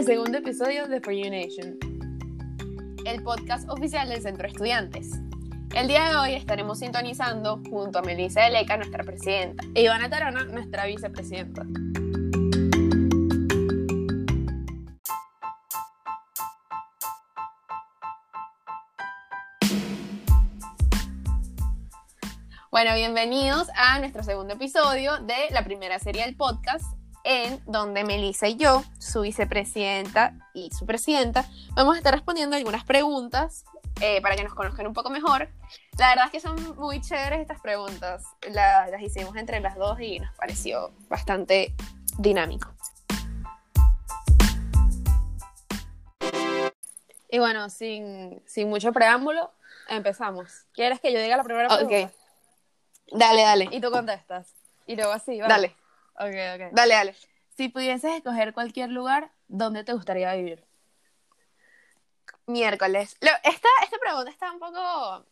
al segundo episodio de For You Nation, el podcast oficial del Centro Estudiantes. El día de hoy estaremos sintonizando junto a Melissa Deleca, nuestra presidenta, e Ivana Tarona, nuestra vicepresidenta. Bueno, bienvenidos a nuestro segundo episodio de la primera serie del podcast, en donde Melissa y yo, su vicepresidenta y su presidenta, vamos a estar respondiendo algunas preguntas eh, para que nos conozcan un poco mejor. La verdad es que son muy chéveres estas preguntas. las hicimos entre las dos y nos pareció bastante dinámico. Y bueno, sin, sin mucho preámbulo, empezamos. ¿Quieres que yo diga la primera pregunta? Ok. Dale, dale. Y tú contestas. Y luego así, ¿vale? Dale. Ok, ok. Dale, dale. Si pudieses escoger cualquier lugar, ¿dónde te gustaría vivir? Miércoles. Lo- esta, esta pregunta está un poco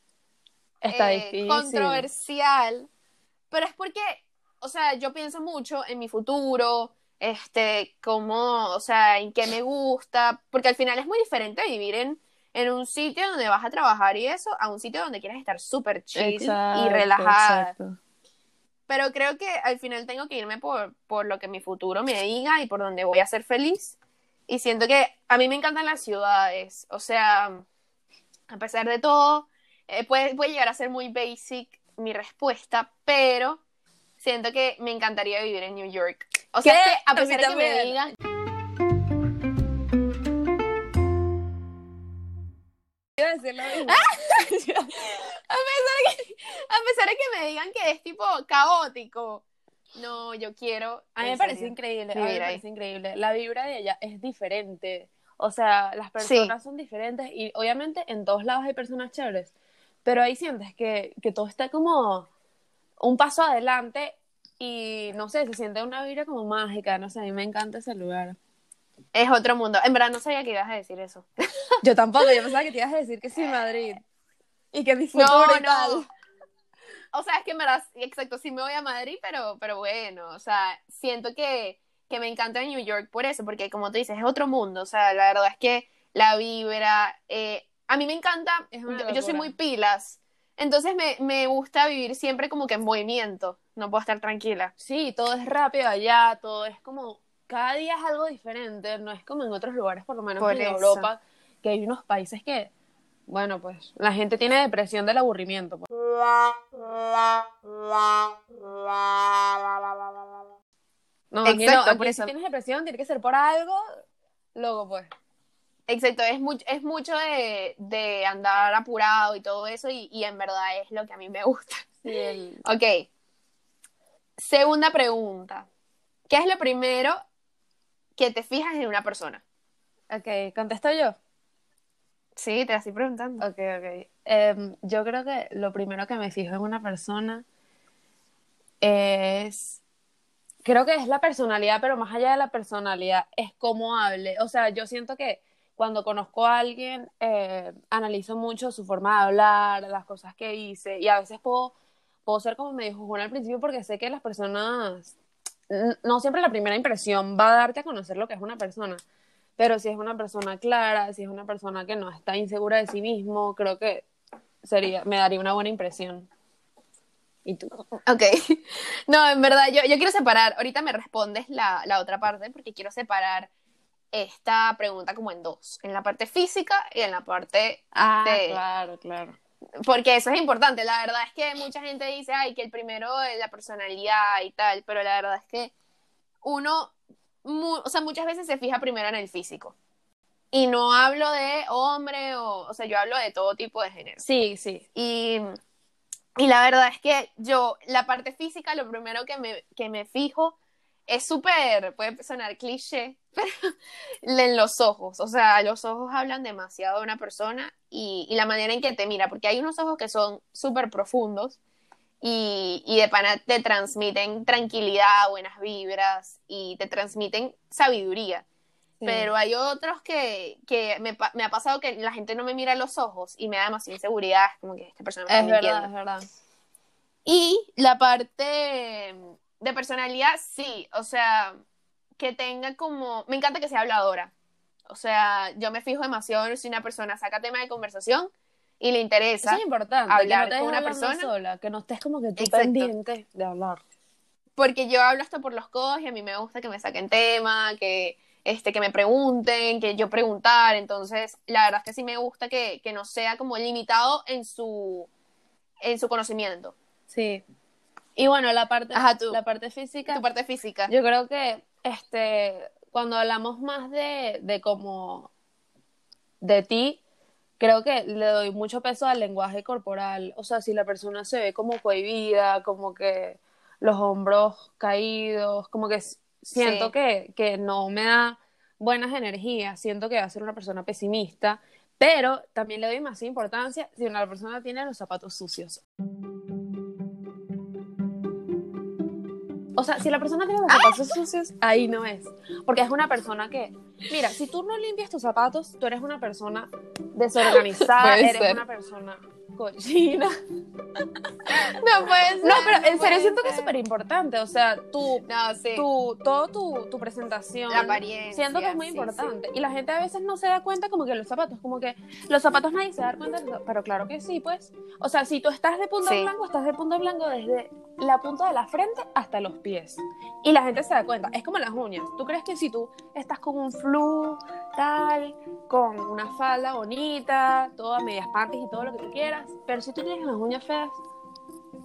Está eh, difícil. controversial, pero es porque, o sea, yo pienso mucho en mi futuro, este, cómo, o sea, en qué me gusta, porque al final es muy diferente vivir en, en un sitio donde vas a trabajar y eso, a un sitio donde quieres estar súper chill Exacto, y relajada. exacto. Pero creo que al final tengo que irme por, por lo que mi futuro me diga y por donde voy a ser feliz. Y siento que a mí me encantan las ciudades. O sea, a pesar de todo, eh, puede, puede llegar a ser muy basic mi respuesta, pero siento que me encantaría vivir en New York. O sea, ¿Qué? es que a pesar de que me digan... Decir lo mismo. A pesar, de que, a pesar de que me digan que es tipo caótico. No, yo quiero... A mí me parece increíble, a mí me parece increíble. La vibra de ella es diferente. O sea, las personas son diferentes y obviamente en todos lados hay personas chéveres, pero ahí sientes que, que todo está como un paso adelante y no sé, se siente una vibra como mágica, no sé, a mí me encanta ese lugar. Es otro mundo. En verdad no sabía que ibas a decir eso. Yo tampoco, yo pensaba que te ibas a decir que sí, Madrid. Y que mi futuro No, y tal. no. O sea, es que en verdad, exacto, sí me voy a Madrid, pero, pero bueno, o sea, siento que, que me encanta New York por eso, porque como tú dices, es otro mundo, o sea, la verdad es que la vibra, eh, a mí me encanta, yo, yo soy muy pilas, entonces me, me gusta vivir siempre como que en movimiento, no puedo estar tranquila. Sí, todo es rápido allá, todo es como, cada día es algo diferente, no es como en otros lugares, por lo menos Por en eso. Europa, que hay unos países que, bueno, pues la gente tiene depresión del aburrimiento. pues. No, aquí Exacto, no, aquí por si eso. tienes depresión, tiene que ser por algo, luego pues. Exacto, es, mucho es mucho de, de andar apurado y todo eso, y, y en verdad es lo que a mí me gusta. Sí, el- Ok. Segunda pregunta. ¿Qué es lo primero que te fijas en una persona? Ok, ¿contesto yo? Sí, te la estoy preguntando. Ok, ok. Em, yo creo que lo primero que me fijo en una persona es, creo que es la personalidad, pero más allá de la personalidad, es cómo hable. O sea, yo siento que cuando conozco a alguien, eh, analizo mucho su forma de hablar, las cosas que dice, y a veces puedo, puedo ser como me dijo Juan al principio porque sé que las personas, no siempre la primera impresión va a darte a conocer lo que es una persona. Pero si es una persona clara, si es una persona que no está insegura de sí mismo, creo que sería, me daría una buena impresión. ¿Y tú? Ok. No, en verdad, yo, yo quiero separar. Ahorita me respondes la, la otra parte porque quiero separar esta pregunta como en dos. En la parte física y en la parte... Ah, de- claro, claro. Porque eso es importante. La verdad es que mucha gente dice, ay, que el primero es la personalidad y tal, pero la verdad es que uno, o sea, muchas veces se fija primero en el físico. Y no hablo de hombre o, o sea, yo hablo de todo tipo de género. Sí, sí. Y, y la verdad es que yo, la parte física, lo primero que me, que me fijo es súper, puede sonar cliché, pero en los ojos. O sea, los ojos hablan demasiado de una persona y, y la manera en que te mira, porque hay unos ojos que son súper profundos y, y de pana te transmiten tranquilidad, buenas vibras y te transmiten sabiduría. Sí. Pero hay otros que, que me, me ha pasado que la gente no me mira a los ojos y me da demasiada inseguridad, es como que esta persona me es está verdad, mintiendo. es verdad. Y la parte de personalidad, sí, o sea, que tenga como, me encanta que sea habladora. O sea, yo me fijo demasiado si una persona saca tema de conversación y le interesa. Eso es importante, hablar que no te con una persona. sola, que no estés como que tú Exacto. pendiente de hablar. Porque yo hablo hasta por los codos y a mí me gusta que me saquen tema, que, este, que me pregunten, que yo preguntar. Entonces, la verdad es que sí me gusta que, que no sea como limitado en su, en su conocimiento. Sí. Y bueno, la parte, Ajá, tú. la parte física, Tu parte física. yo creo que este, cuando hablamos más de, de como de ti, creo que le doy mucho peso al lenguaje corporal. O sea, si la persona se ve como cohibida, como que los hombros caídos, como que siento Sí. que, que no me da buenas energías, siento que va a ser una persona pesimista, pero también le doy más importancia si una persona tiene los zapatos sucios. O sea, si la persona tiene los zapatos sucios, ahí no es. Porque es una persona que, mira, si tú no limpias tus zapatos, tú eres una persona desorganizada, Puede eres ser. una persona cochina. No puede ser. No, pero en serio siento que es súper importante. O sea, tú, No, sí. tu, todo tu, tu presentación. La apariencia, Siento que es muy sí, importante. Y la gente a veces no se da cuenta como que los zapatos, como que los zapatos nadie se da cuenta, pero claro que sí, pues. O sea, si tú estás de punto blanco, estás de punto blanco desde la punta de la frente hasta los pies. Y la gente se da cuenta. Es como las uñas. ¿Tú crees que si tú estás con un flu, tal, con una falda bonita, todas medias panties y todo lo que tú quieras, pero si tú tienes las uñas feas,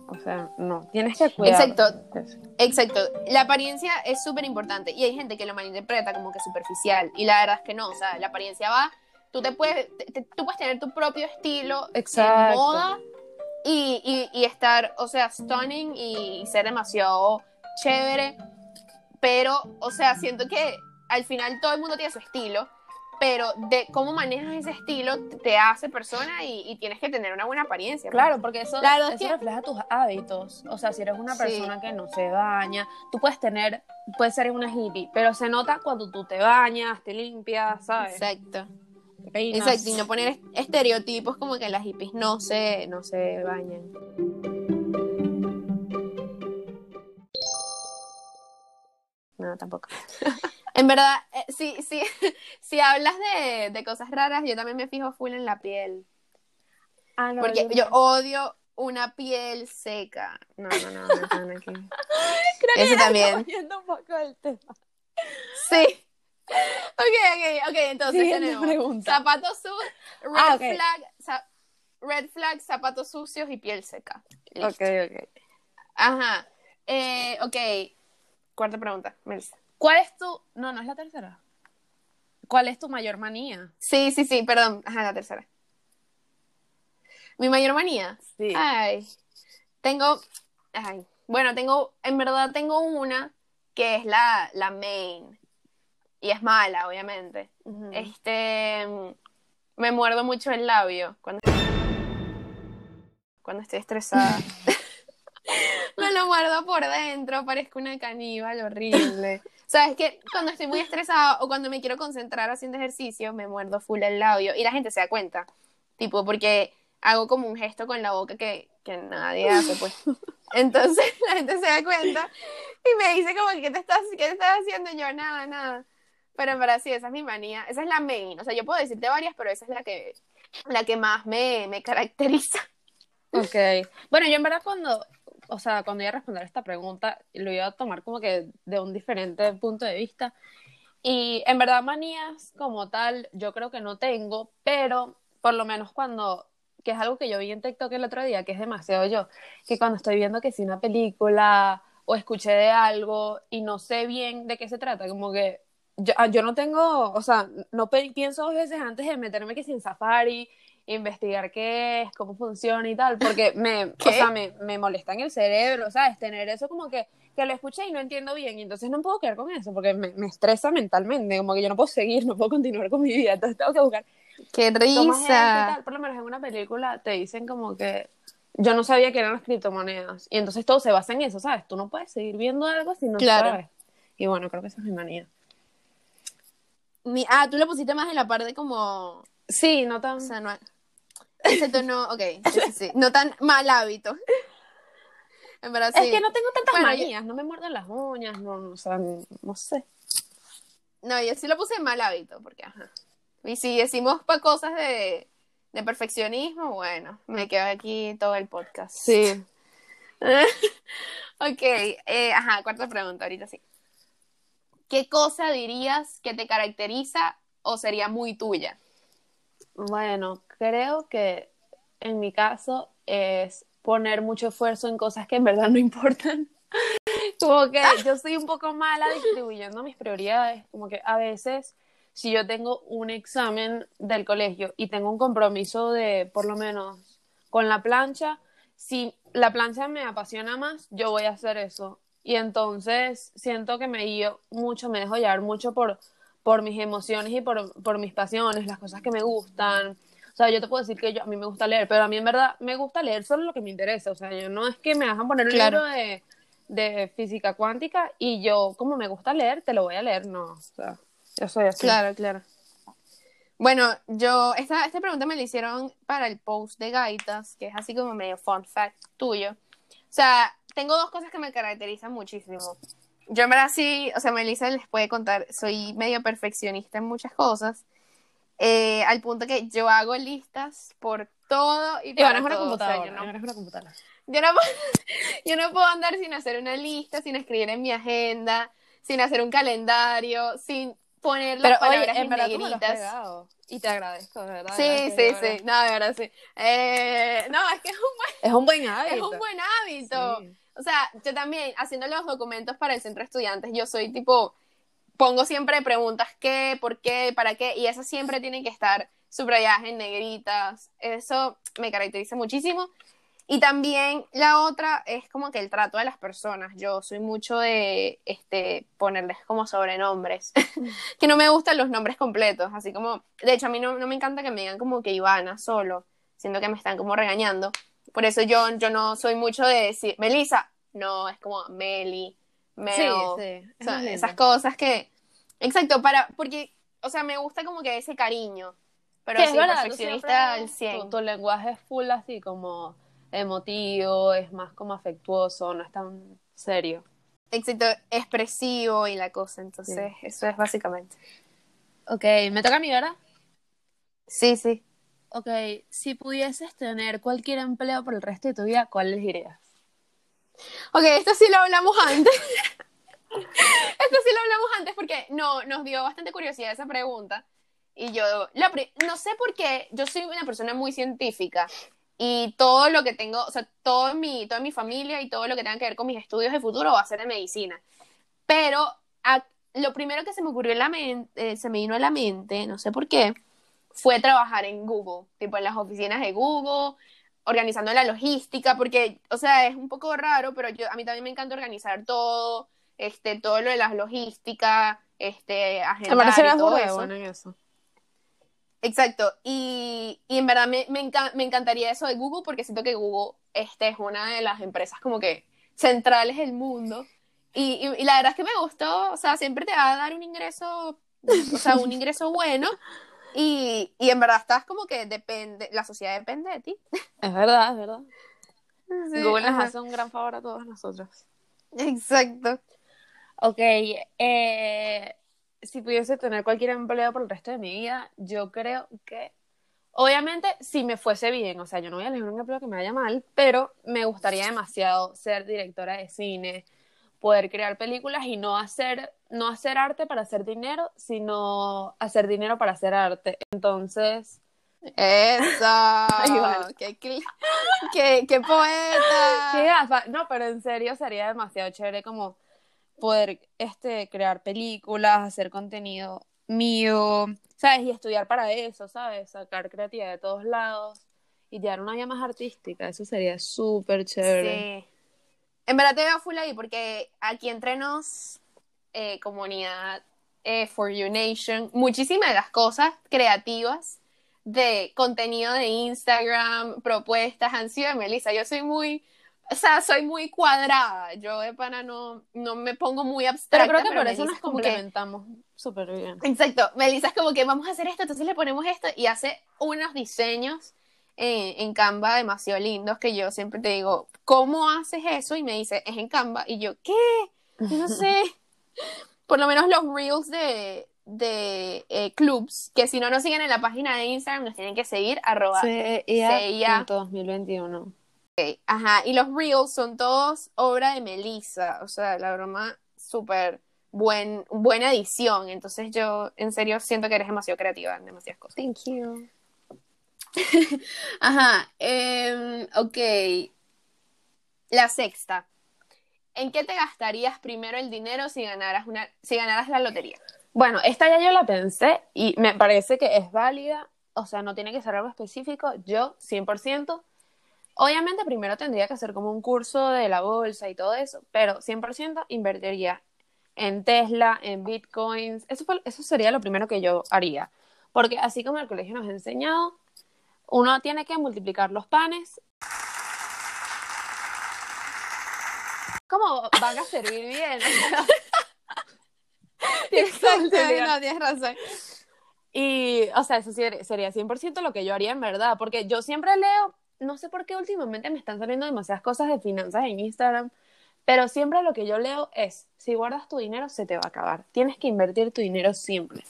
o sea, no, tienes que cuidar. Exacto. Exacto, la apariencia es súper importante y hay gente que lo malinterpreta como que superficial y la verdad es que no, o sea, la apariencia va, tú te puedes, te- tú puedes tener tu propio estilo Exacto. en moda y, y- y estar, o sea, stunning y ser demasiado chévere, pero, o sea, siento que al final todo el mundo tiene su estilo, pero de cómo manejas ese estilo te hace persona y, y tienes que tener una buena apariencia. Claro, porque eso, es eso que- refleja tus hábitos. O sea, si eres una Sí. persona que no se baña, tú puedes tener, puedes ser una hippie, pero se nota cuando tú te bañas, te limpias, ¿sabes? Exacto. Peinas. Exacto, y no poner est- estereotipos como que las hippies no se, no se bañan. No, tampoco. en verdad, eh, sí, sí, si hablas de, de cosas raras, yo también me fijo full en la piel. Ah, no, Porque yo odio una piel seca. No, no, no, no están aquí. Creo que Eso también. yendo un poco del tema. Sí. Ok, ok, ok, entonces Siguiente tenemos pregunta. zapatos sucios, red Ah, flag, red flag, zapatos sucios y piel seca. Listo. Ok, ok. Ajá. Eh, ok. Cuarta pregunta, Melissa. ¿Cuál es tu... No, no es la tercera. ¿Cuál es tu mayor manía? Sí, sí, sí, perdón. Ajá, la tercera. Mi mayor manía. Sí. Ay. Tengo. Ay. Bueno, tengo. En verdad tengo una que es la, la main. Y es mala, obviamente. Este. Me muerdo mucho el labio cuando, cuando estoy estresada. me lo muerdo por dentro, parezco una caníbal horrible. Sabes que cuando estoy muy estresada o cuando me quiero concentrar haciendo ejercicio, me muerdo full el labio y la gente se da cuenta. Tipo, porque hago como un gesto con la boca que, que nadie hace, pues. Entonces la gente se da cuenta y me dice como, ¿qué te estás, qué te estás haciendo? Y yo, nada, nada. Pero en verdad sí, esa es mi manía. Esa es la main. O sea, yo puedo decirte varias, pero esa es la que, la que más me, me caracteriza. Ok. Bueno, yo en verdad cuando, o sea, cuando iba a responder esta pregunta, lo iba a tomar como que de un diferente punto de vista. Y en verdad manías como tal, yo creo que no tengo, pero por lo menos cuando, que es algo que yo vi en TikTok el otro día, que es demasiado yo, que cuando estoy viendo que si una película o escuché de algo y no sé bien de qué se trata, como que yo, ah, yo no tengo, o sea, no pienso dos veces antes de meterme que sin Safari, investigar qué es, cómo funciona y tal, porque me, o sea, me, me molesta en el cerebro, ¿sabes? Tener eso como que, que lo escuché y no entiendo bien, y entonces no puedo quedar con eso, porque me, me estresa mentalmente, como que yo no puedo seguir, no puedo continuar con mi vida, entonces tengo que buscar ¡Qué y risa! tal. Por lo menos en una película te dicen como que yo no sabía que eran las criptomonedas, y entonces todo se basa en eso, ¿sabes? Tú no puedes seguir viendo algo si no Claro. sabes. Y bueno, creo que esa es mi manía. Mi- ah, tú lo pusiste más en la parte como... Sí, no tan... O sea, no... Excepto no... Ok, sí, sí, sí. No tan mal hábito. En verdad, sí. Es que no tengo tantas Bueno, yo- manías, no me muerdo las uñas, no, o sea, no, no sé. No, yo sí lo puse en mal hábito, porque ajá. Y si decimos para cosas de, de perfeccionismo, bueno, me quedo aquí todo el podcast. Sí. ok, eh, ajá, cuarta pregunta, ahorita sí. ¿Qué cosa dirías que te caracteriza o sería muy tuya? Bueno, creo que en mi caso es poner mucho esfuerzo en cosas que en verdad no importan. Como que yo soy un poco mala distribuyendo mis prioridades, como que a veces si yo tengo un examen del colegio y tengo un compromiso de por lo menos con la plancha, si la plancha me apasiona más, yo voy a hacer eso. Y entonces siento que me guío mucho, me dejo llevar mucho por, por mis emociones y por, por mis pasiones, las cosas que me gustan. O sea, yo te puedo decir que yo, a mí me gusta leer, pero a mí en verdad me gusta leer solo lo que me interesa. O sea, yo no es que me dejan poner un Claro. libro de, de física cuántica y yo, como me gusta leer, te lo voy a leer. No, o sea, yo soy así. Claro, claro. Bueno, yo, esta, esta pregunta me la hicieron para el post de Gaitas, que es así como medio fun fact tuyo. O sea, tengo dos cosas que me caracterizan muchísimo. Yo en verdad sí, o sea, Melissa les puede contar, soy medio perfeccionista en muchas cosas, eh, al punto que yo hago listas por todo y Iván para es una todo. O sea, computadora. yo no- una computadora. yo no, puedo, yo no puedo andar sin hacer una lista, sin escribir en mi agenda, sin hacer un calendario, sin poner las Pero oye, palabras en en verdad tú me negritas. pegado. Y te agradezco, de verdad. Sí, gracias, sí, verdad. sí. No, de verdad, sí. Eh, no, es que es un buen, Es un buen hábito. es un buen hábito. Sí. O sea, yo también, haciendo los documentos para el centro de estudiantes, yo soy tipo, pongo siempre preguntas qué, por qué, para qué, y esas siempre tienen que estar subrayadas en negritas. Eso me caracteriza muchísimo. Y también la otra es como que el trato de las personas. Yo soy mucho de este ponerles como sobrenombres. que no me gustan los nombres completos. Así como, de hecho, a mí no, no me encanta que me digan como que Ivana solo, siendo que me están como regañando. Por eso yo, yo no soy mucho de decir, Melissa, no, es como Meli, Mel, Sí, sí. o sea, esas cosas que, exacto, para, porque, o sea, me gusta como que ese cariño, pero Sí, es verdad, perfeccionista al 100. Tu, tu lenguaje es full así como emotivo, es más como afectuoso, no es tan serio. Exacto, expresivo y la cosa, entonces eso es básicamente. Ok, me toca a mí, ¿verdad? Sí, sí. Ok, si pudieses tener cualquier empleo por el resto de tu vida, ¿cuál elegirías? Ok, esto sí lo hablamos antes. esto sí lo hablamos antes porque no, nos dio bastante curiosidad esa pregunta. Y yo, la no sé por qué, yo soy una persona muy científica y todo lo que tengo, o sea, todo mi, toda mi familia y todo lo que tenga que ver con mis estudios de futuro va a ser de medicina. Pero a- lo primero que se me ocurrió en la mente, se me vino a la mente, no sé por qué, fue trabajar en Google, tipo en las oficinas de Google, organizando la logística, porque, o sea, es un poco raro, pero yo, a mí también me encanta organizar todo, este, todo lo de las logísticas, este, agendar y todo eso. en eso. Exacto, y, y en verdad me, me, enca- me encantaría eso de Google porque siento que Google este, es una de las empresas como que centrales del mundo y, y, y la verdad es que me gustó, o sea, siempre te va a dar un ingreso, o sea, un ingreso bueno y, y en verdad estás como que depende, la sociedad depende de ti. Es verdad, es verdad. Sí, Google nos hace un gran favor a todos nosotros. Exacto. Ok, eh, si pudiese tener cualquier empleo por el resto de mi vida, yo creo que, obviamente, si me fuese bien, o sea, yo no voy a elegir un empleo que me vaya mal, pero me gustaría demasiado ser directora de cine, poder crear películas y no hacer, no hacer arte para hacer dinero, sino hacer dinero para hacer arte. Entonces, Eso. bueno. qué, qué, qué poeta. qué gafa. No, pero en serio sería demasiado chévere como poder este, crear películas, hacer contenido mío, ¿sabes? Y estudiar para eso, ¿sabes? Sacar creatividad de todos lados y llevar una vida más artística. Eso sería súper chévere. Sí. En verdad te veo full ahí porque aquí entre nos, eh, comunidad eh, For You Nation, muchísimas de las cosas creativas de contenido de Instagram, propuestas han sido de Melissa. Yo soy muy, o sea, soy muy cuadrada. Yo de pana no, no me pongo muy Pero abstracta. creo que por Melissa eso nos complementamos súper bien. Exacto, Melissa es como que vamos a hacer esto, entonces le ponemos esto y hace unos diseños en, en Canva demasiado lindos que yo siempre te digo, ¿cómo haces eso? Y me dice, es en Canva. Y yo, ¿qué? Yo no sé. Por lo menos los reels de, de eh, clubs, que si no nos siguen en la página de Instagram, nos tienen que seguir, arroba CIA. 2021. Ok, Ajá, y los reels son todos obra de Melissa, o sea, la broma súper buen, buena edición, entonces yo en serio siento que eres demasiado creativa en demasiadas cosas. Thank you. Ajá, em, ok. La sexta. ¿En qué te gastarías primero el dinero si ganaras, una, si ganaras la lotería? Bueno, esta ya yo la pensé y me parece que es válida, o sea, no tiene que ser algo específico, yo 100%. Obviamente primero tendría que hacer como un curso de la bolsa y todo eso, pero 100% invertiría en Tesla, en Bitcoins, eso, eso sería lo primero que yo haría, porque así como el colegio nos ha enseñado, uno tiene que multiplicar los panes. ¿Cómo van a servir bien? Exacto, no, tienes razón. Y, o sea, eso sería 100% lo que yo haría en verdad, porque yo siempre leo, no sé por qué últimamente me están saliendo demasiadas cosas de finanzas en Instagram, pero siempre lo que yo leo es, si guardas tu dinero, se te va a acabar. Tienes que invertir tu dinero siempre.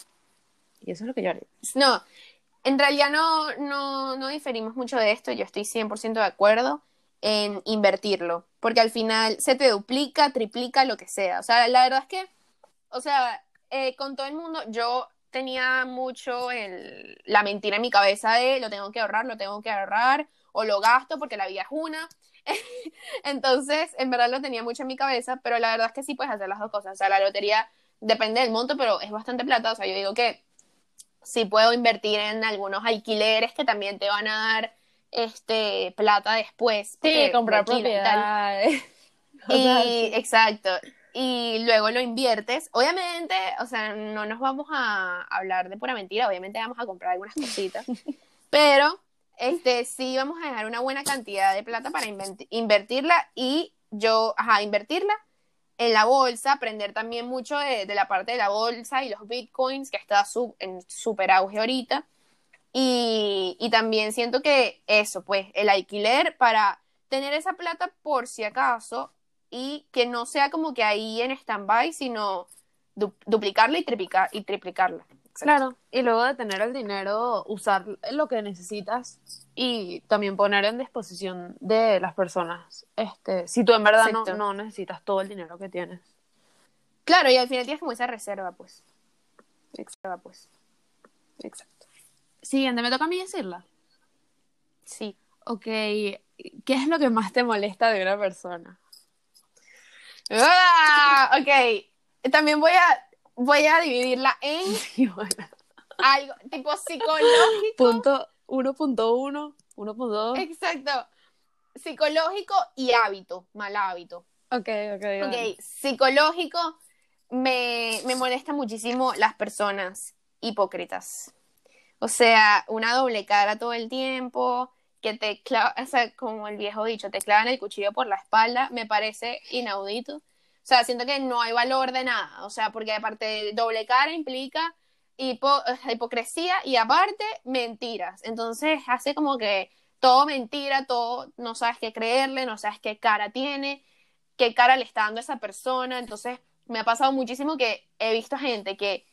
Y eso es lo que yo haría. No, en realidad no, no, no diferimos mucho de esto, yo estoy 100% de acuerdo en invertirlo, porque al final se te duplica, triplica, lo que sea. O sea, la verdad es que, o sea, eh, con todo el mundo, yo tenía mucho el, la mentira en mi cabeza de lo tengo que ahorrar, lo tengo que ahorrar, o lo gasto porque la vida es una. Entonces, en verdad lo tenía mucho en mi cabeza, pero la verdad es que sí puedes hacer las dos cosas. O sea, la lotería depende del monto, pero es bastante plata. O sea, yo digo que sí puedo invertir en algunos alquileres que también te van a dar este plata después. Sí, comprar propiedades. Y, exacto. Y luego lo inviertes. Obviamente, o sea, no nos vamos a hablar de pura mentira, obviamente vamos a comprar algunas cositas. pero este sí vamos a dejar una buena cantidad de plata para invertirla y yo, ajá, invertirla en la bolsa, aprender también mucho de, la parte de la bolsa y los bitcoins, que está en súper auge ahorita. Y, también siento que eso, pues, el alquiler para tener esa plata por si acaso y que no sea como que ahí en stand-by, sino duplicarla y, y triplicarla. Claro, y luego de tener el dinero, usar lo que necesitas y también poner en disposición de las personas. Este, si tú en verdad no, no, necesitas todo el dinero que tienes. Claro, y al final tienes como esa reserva, pues. Reserva, pues. Exacto. Siguiente, ¿me toca a mí decirla? Sí. Ok, ¿qué es lo que más te molesta de una persona? ¡Ah! Ok, también voy a voy a dividirla en algo tipo psicológico. Punto 1.1, 1.2. Exacto. Psicológico y hábito, mal hábito. Ok, ok. Ok, psicológico, me, me molesta muchísimo las personas hipócritas. O sea, una doble cara todo el tiempo, que te clava, o sea, como el viejo dicho, te clavan el cuchillo por la espalda, me parece inaudito. O sea, siento que no hay valor de nada. O sea, porque aparte doble cara implica hipocresía y aparte mentiras. Entonces hace como que todo mentira, todo no sabes qué creerle, no sabes qué cara tiene, qué cara le está dando a esa persona. Entonces me ha pasado muchísimo que he visto gente que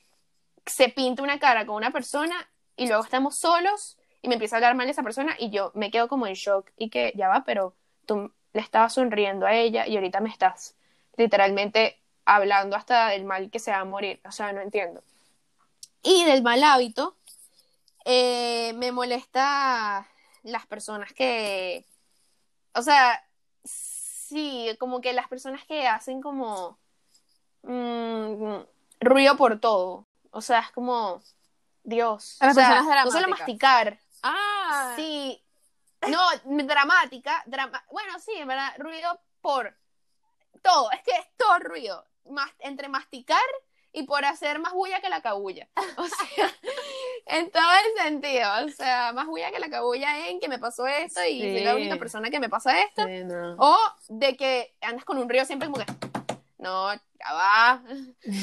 se pinta una cara con una persona y luego estamos solos y me empieza a hablar mal de esa persona y yo me quedo como en shock y que ya va, pero tú le estabas sonriendo a ella y ahorita me estás literalmente hablando hasta del mal que se va a morir. O sea, no entiendo. Y del mal hábito, eh, me molesta las personas que, o sea, sí, como que las personas que hacen como mm, ruido por todo. O sea, es como, Dios. o sea, no solo masticar. Ah. Sí. No, dramática. Drama bueno, sí, en verdad, ruido por todo, es que es todo ruido, más, entre masticar y por hacer más bulla que la cabulla. O sea, en todo el sentido. O sea, más bulla que la cabulla en que me pasó esto y soy la única persona que me pasa esto. O de que andas con un río siempre como que, no, ya va,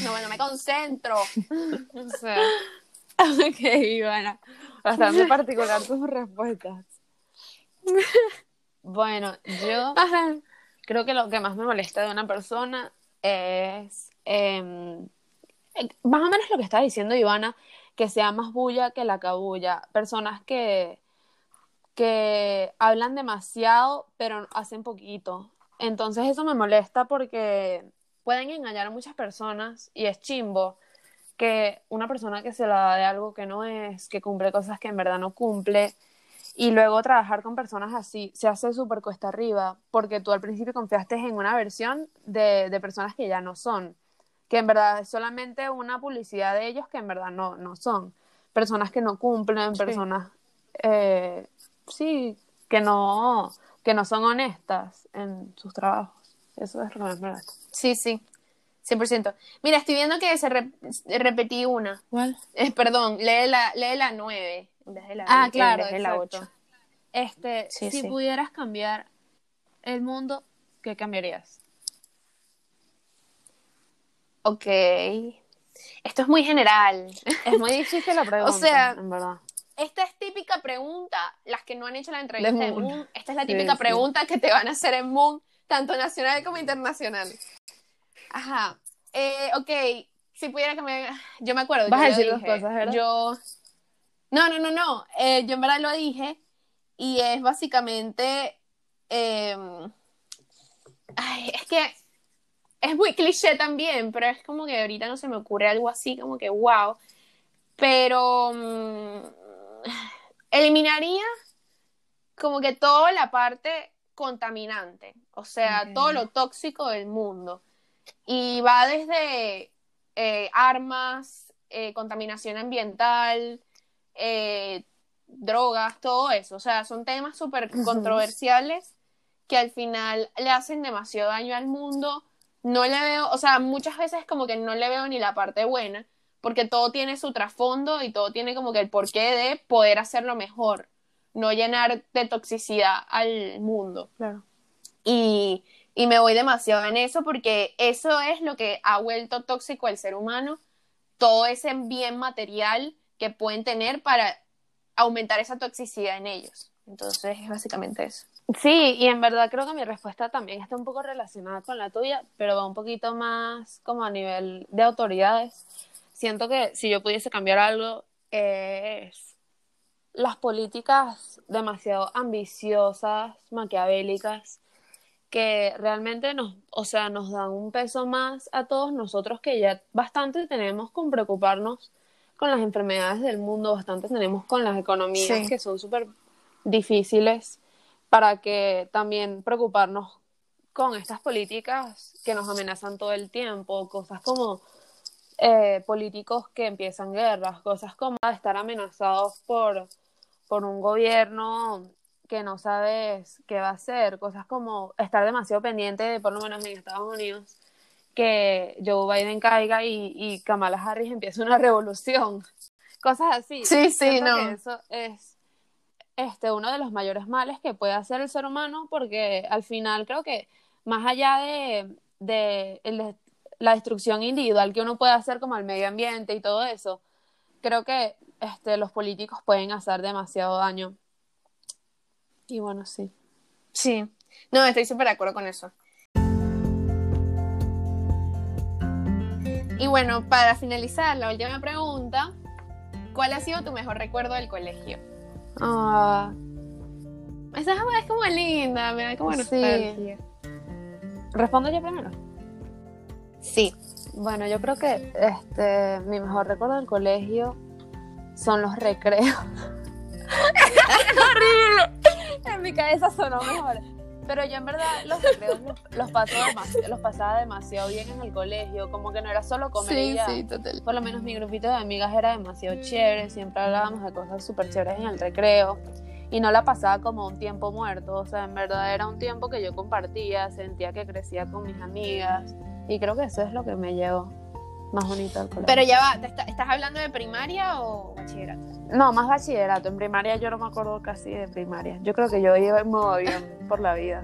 no, no me concentro. O sea. Ok, Ivana. Bastante particular tus respuestas. Bueno, yo creo que lo que más me molesta de una persona es em, más o menos lo que está diciendo Ivana, que sea más bulla que la cabulla. Personas que, que hablan demasiado, pero hacen poquito. Entonces eso me molesta porque pueden engañar a muchas personas y es chimbo que una persona que se la da de algo que no es, que cumple cosas que en verdad no cumple, y luego trabajar con personas así se hace súper cuesta arriba, porque tú al principio confiaste en una versión de, de, personas que ya no son, que en verdad es solamente una publicidad de ellos que en verdad no, no son. Personas que no cumplen, personas, eh, sí, que no, que no son honestas en sus trabajos. Eso es verdad. Sí, sí. 100%. Mira, estoy viendo que se repetí una. ¿Cuál? Eh, perdón, lee la, lee la 9 en vez de la Ah, claro, en vez de la 8. Este, Sí, si sí. pudieras cambiar el mundo, ¿qué cambiarías? Ok. Esto es muy general. Es muy difícil la pregunta, sea, en verdad. Esta es típica pregunta, las que no han hecho la entrevista De Moon. Moon, esta es la típica sí. pregunta que te van a hacer en Moon, tanto nacional como internacional. Ajá. Eh, ok, si pudiera cambiar, yo me acuerdo. Vas yo a decir dos cosas, ¿verdad? Yo, no, no, no, no, eh, yo en verdad lo dije y es básicamente, eh, ay, es que es muy cliché también, pero es como que ahorita no se me ocurre algo así, como que wow. Pero mm, eliminaría como que toda la parte contaminante, o sea, todo lo tóxico del mundo. Y va desde eh, armas, eh, contaminación ambiental, eh, drogas, todo eso. O sea, son temas súper controversiales que al final le hacen demasiado daño al mundo. No le veo, o sea, muchas veces como que no le veo ni la parte buena, porque todo tiene su trasfondo y todo tiene como que el porqué de poder hacerlo mejor, no llenar de toxicidad al mundo. Claro. Y, y me voy demasiado en eso porque eso es lo que ha vuelto tóxico al ser humano, todo ese bien material que pueden tener para aumentar esa toxicidad en ellos. Entonces es básicamente eso. Sí, y en verdad creo que mi respuesta también está un poco relacionada con la tuya, pero va un poquito más como a nivel de autoridades. Siento que si yo pudiese cambiar algo es las políticas demasiado ambiciosas, maquiavélicas, que realmente nos, o sea, nos dan un peso más a todos nosotros que ya bastante tenemos con preocuparnos con las enfermedades del mundo, bastante tenemos con las economías Sí. que son súper difíciles para que también preocuparnos con estas políticas que nos amenazan todo el tiempo, cosas como eh, políticos que empiezan guerras, cosas como estar amenazados por, por un gobierno que no sabes qué va a hacer, cosas como estar demasiado pendiente de, por lo menos en Estados Unidos, que Joe Biden caiga y, y Kamala Harris empiece una revolución, cosas así. Sí, sí, no. que eso es este, uno de los mayores males que puede hacer el ser humano, porque al final creo que más allá de, de el- la destrucción individual que uno puede hacer como al medio ambiente y todo eso, creo que este, los políticos pueden hacer demasiado daño. Y bueno, sí. Sí. No, estoy súper de acuerdo con eso. Y bueno, para finalizar, la última pregunta, ¿cuál ha sido tu mejor recuerdo del colegio? Ah, Esa es como linda, me da como Sí. nostalgia. ¿Respondo yo primero? Sí. Bueno, yo creo que este, mi mejor recuerdo del colegio son los recreos. ¡Horrible! En mi cabeza sonó mejor. Pero yo en verdad los recreos los, demasi- los pasaba demasiado bien en el colegio, como que no era solo comer y ya. total. Por lo menos mi grupito de amigas era demasiado chévere, siempre hablábamos de cosas súper chéveres en el recreo y no la pasaba como un tiempo muerto, o sea, en verdad era un tiempo que yo compartía, sentía que crecía con mis amigas y creo que eso es lo que me llevó más bonito al colegio. Pero ya va, ¿te está- ¿estás hablando de primaria o bachillerato? No, más bachillerato, en primaria yo no me acuerdo casi de primaria, yo creo que yo iba en modo avión por la vida.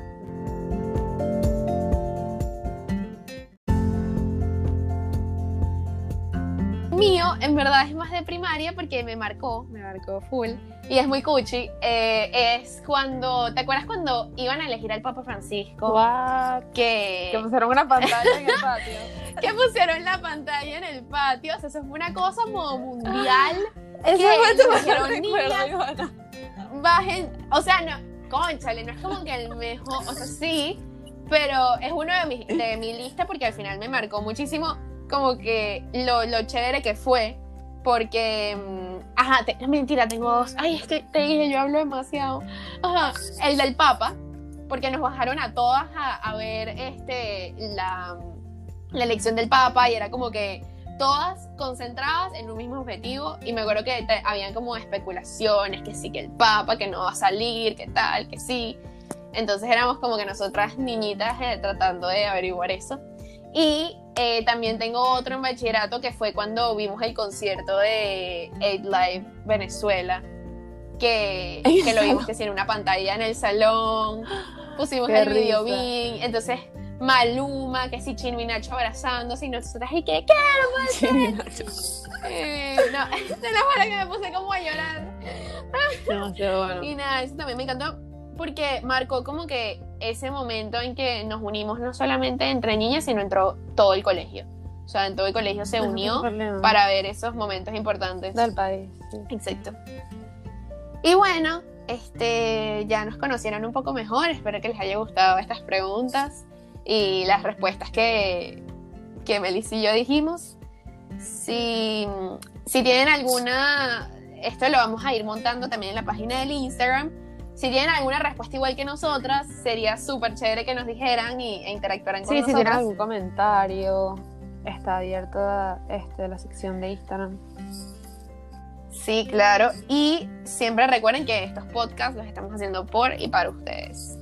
Mío, en verdad es más de primaria porque me marcó, me marcó full. Y es muy cuchi. eh, es cuando, ¿te acuerdas cuando iban a elegir al Papa Francisco? What? Que, Que pusieron una pantalla en el patio. Que pusieron la pantalla en el patio. O sea, eso fue una cosa como mundial. Eso que fue tu dijeron, mejor "Niñas, recuerdo, Ivana. bajen, o sea, no, conchale, no es como que el mejor, o sea, sí, pero es uno de mi, de mi lista porque al final me marcó muchísimo como que lo, lo chévere que fue, porque, mm, ajá, te- mentira, tengo dos, ay, es que te dije, yo hablo demasiado, ajá, el del Papa, porque nos bajaron a todas a, a ver este, la, la elección del Papa y era como que todas concentradas en un mismo objetivo y me acuerdo que te- habían como especulaciones, que sí, que el Papa, que no va a salir, que tal, que sí. Entonces éramos como que nosotras niñitas eh, tratando de averiguar eso. Y eh, también tengo otro en bachillerato que fue cuando vimos el concierto de 8 Live Venezuela, que, que lo vimos que sí, en una pantalla en el salón, pusimos Qué el video risa. bien, entonces Maluma, que sí, Chino y Nacho abrazándose y nosotras, ¿y qué? ¿Qué? Sí, Nacho. Eh, no, te lo juro que me puse como a llorar. Demasiado bueno. Y nada, eso también me encantó porque marcó como que ese momento en que nos unimos no solamente entre niñas, sino entre todo el colegio. O sea, en todo el colegio se unió para ver esos momentos importantes. Del país. sí. Exacto. Y bueno, este, ya nos conocieron un poco mejor. Espero que les haya gustado estas preguntas y las respuestas que, que Melis y yo dijimos. Si, si tienen alguna, esto lo vamos a ir montando también en la página del Instagram. Si tienen alguna respuesta igual que nosotras, sería súper chévere que nos dijeran y, e interactuaran con Sí, si nosotras. tienen algún comentario, está abierta este, la sección de Instagram. Sí, claro. Y siempre recuerden que estos podcasts los estamos haciendo por y para ustedes.